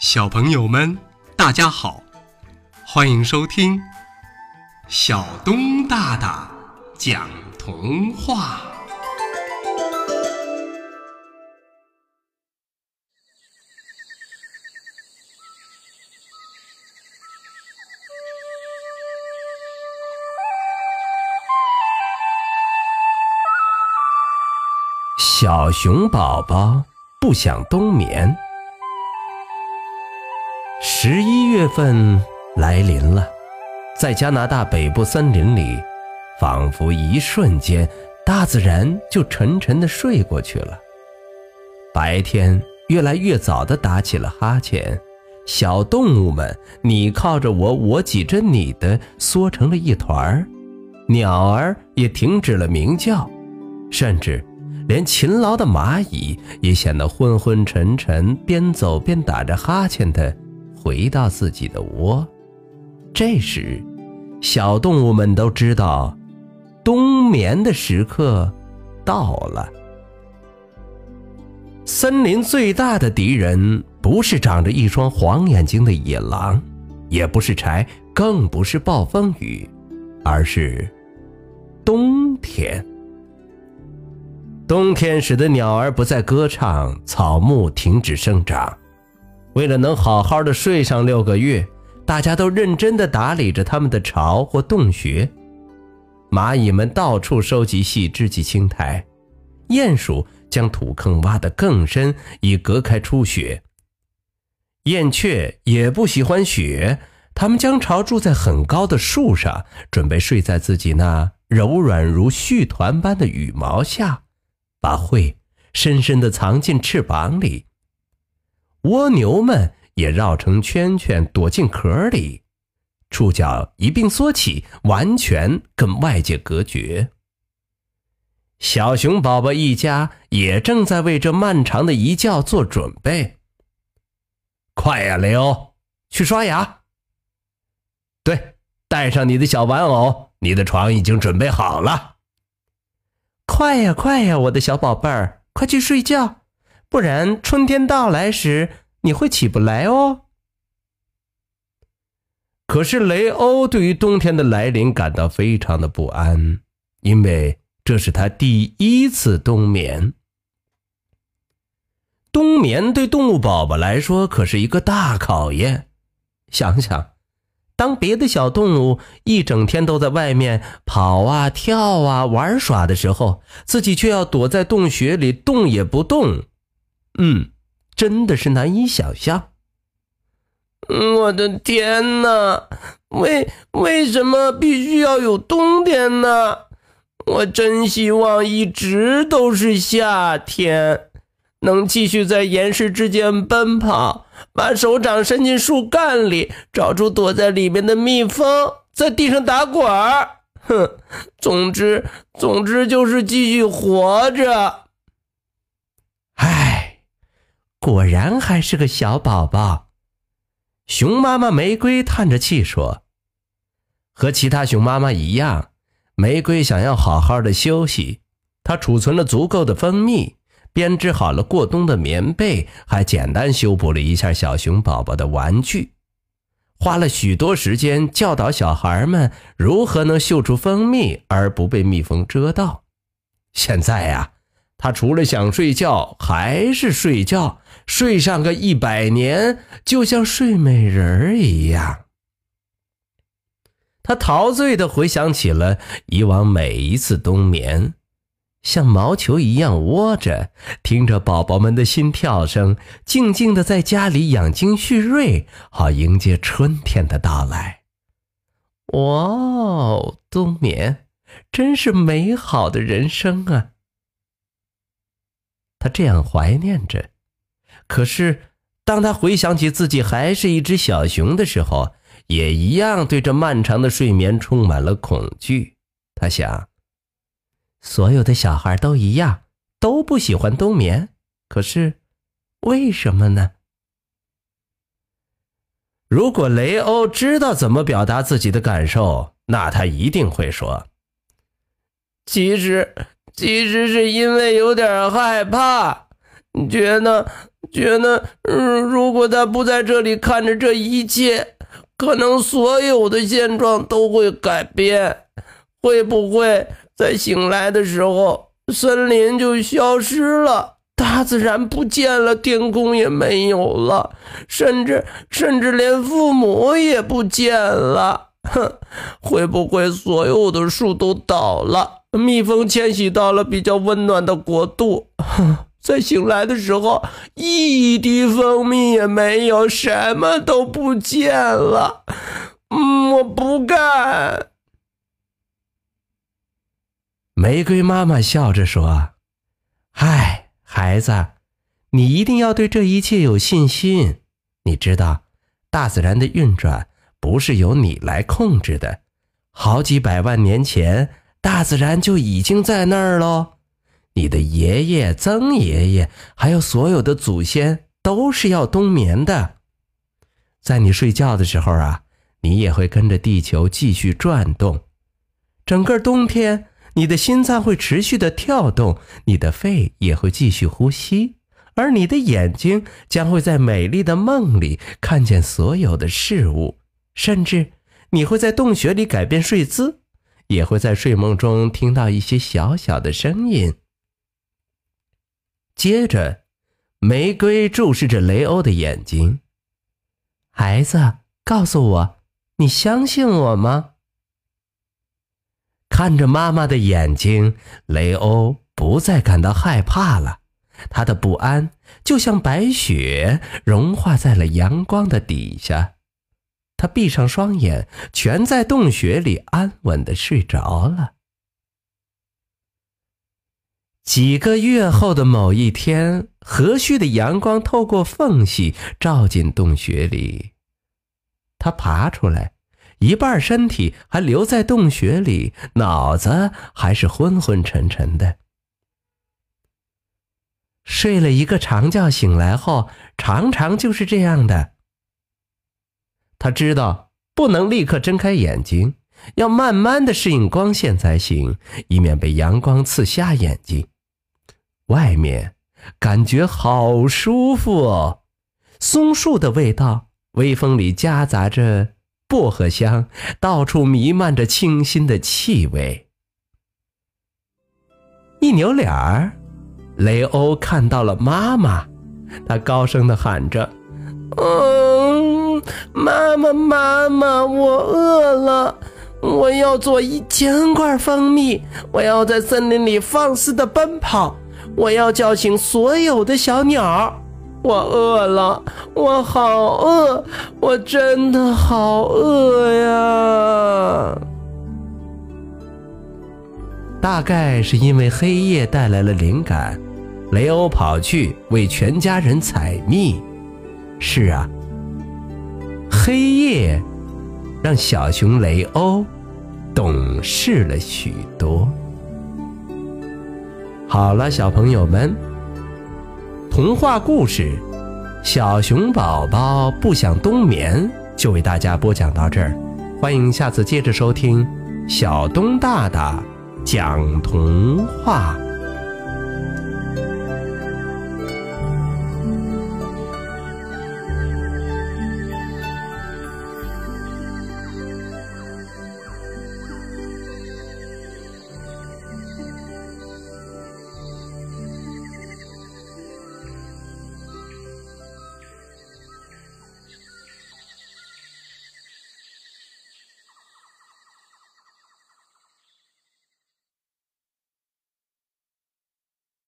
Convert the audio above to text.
小朋友们，大家好，欢迎收听小东大大讲童话。小熊宝宝不想冬眠。十一月份来临了，在加拿大北部森林里，仿佛一瞬间，大自然就沉沉的睡过去了。白天越来越早的打起了哈欠，小动物们你靠着我，我挤着你的，缩成了一团儿。鸟儿也停止了鸣叫，甚至。连勤劳的蚂蚁也显得昏昏沉沉，边走边打着哈欠的回到自己的窝。这时，小动物们都知道，冬眠的时刻到了。森林最大的敌人不是长着一双黄眼睛的野狼，也不是柴，更不是暴风雨，而是冬天。冬天使得鸟儿不再歌唱，草木停止生长。为了能好好的睡上六个月，大家都认真的打理着他们的巢或洞穴。蚂蚁们到处收集细枝及青苔，鼹鼠将土坑挖得更深，以隔开初雪。燕雀也不喜欢雪，它们将巢筑在很高的树上，准备睡在自己那柔软如絮团般的羽毛下。把喙深深地藏进翅膀里。蜗牛们也绕成圈圈躲进壳里，触角一并缩起，完全跟外界隔绝。小熊宝宝一家也正在为这漫长的一觉做准备。快呀，雷欧，去刷牙。对，带上你的小玩偶，你的床已经准备好了。快呀，快呀，我的小宝贝儿，快去睡觉，不然春天到来时你会起不来哦。可是雷欧对于冬天的来临感到非常的不安，因为这是他第一次冬眠。冬眠对动物宝宝来说可是一个大考验，想想。当别的小动物一整天都在外面跑啊跳啊玩耍的时候，自己却要躲在洞穴里动也不动，嗯，真的是难以想象。我的天哪，为为什么必须要有冬天呢？我真希望一直都是夏天。能继续在岩石之间奔跑，把手掌伸进树干里，找出躲在里面的蜜蜂，在地上打滚儿。哼，总之，总之就是继续活着。果然还是个小宝宝。熊妈妈玫瑰叹着气说：“和其他熊妈妈一样，玫瑰想要好好的休息。它储存了足够的蜂蜜。”编织好了过冬的棉被，还简单修补了一下小熊宝宝的玩具，花了许多时间教导小孩们如何能嗅出蜂蜜而不被蜜蜂蛰到。现在呀，他除了想睡觉还是睡觉，睡上个一百年，就像睡美人一样。他陶醉的回想起了以往每一次冬眠。像毛球一样窝着，听着宝宝们的心跳声，静静的在家里养精蓄锐，好迎接春天的到来。哇哦，冬眠真是美好的人生啊！他这样怀念着。可是，当他回想起自己还是一只小熊的时候，也一样对这漫长的睡眠充满了恐惧。他想。所有的小孩都一样，都不喜欢冬眠。可是，为什么呢？如果雷欧知道怎么表达自己的感受，那他一定会说：“其实，其实是因为有点害怕，觉得觉得，嗯，如果他不在这里看着这一切，可能所有的现状都会改变。会不会在醒来的时候，森林就消失了，大自然不见了，天空也没有了，甚至甚至连父母也不见了？哼，会不会所有的树都倒了？蜜蜂迁徙到了比较温暖的国度？哼。在醒来的时候，一滴蜂蜜也没有，什么都不见了。嗯，我不干。玫瑰妈妈笑着说：“嗨，孩子，你一定要对这一切有信心。你知道，大自然的运转不是由你来控制的。好几百万年前，大自然就已经在那儿喽。”你的爷爷、曾爷爷，还有所有的祖先，都是要冬眠的。在你睡觉的时候啊，你也会跟着地球继续转动。整个冬天，你的心脏会持续的跳动，你的肺也会继续呼吸，而你的眼睛将会在美丽的梦里看见所有的事物，甚至你会在洞穴里改变睡姿，也会在睡梦中听到一些小小的声音。接着，玫瑰注视着雷欧的眼睛。孩子，告诉我，你相信我吗？看着妈妈的眼睛，雷欧不再感到害怕了。他的不安就像白雪融化在了阳光的底下。他闭上双眼，全在洞穴里安稳的睡着了。几个月后的某一天，和煦的阳光透过缝隙照进洞穴里。他爬出来，一半身体还留在洞穴里，脑子还是昏昏沉沉的。睡了一个长觉，醒来后常常就是这样的。他知道不能立刻睁开眼睛，要慢慢的适应光线才行，以免被阳光刺瞎眼睛。外面感觉好舒服哦，松树的味道，微风里夹杂着薄荷香，到处弥漫着清新的气味。一扭脸儿，雷欧看到了妈妈，他高声的喊着：“嗯，妈妈，妈妈，我饿了，我要做一千块蜂蜜，我要在森林里放肆的奔跑。”我要叫醒所有的小鸟。我饿了，我好饿，我真的好饿呀！大概是因为黑夜带来了灵感，雷欧跑去为全家人采蜜。是啊，黑夜让小熊雷欧懂事了许多。好了，小朋友们，童话故事《小熊宝宝不想冬眠》就为大家播讲到这儿，欢迎下次接着收听小东大大讲童话。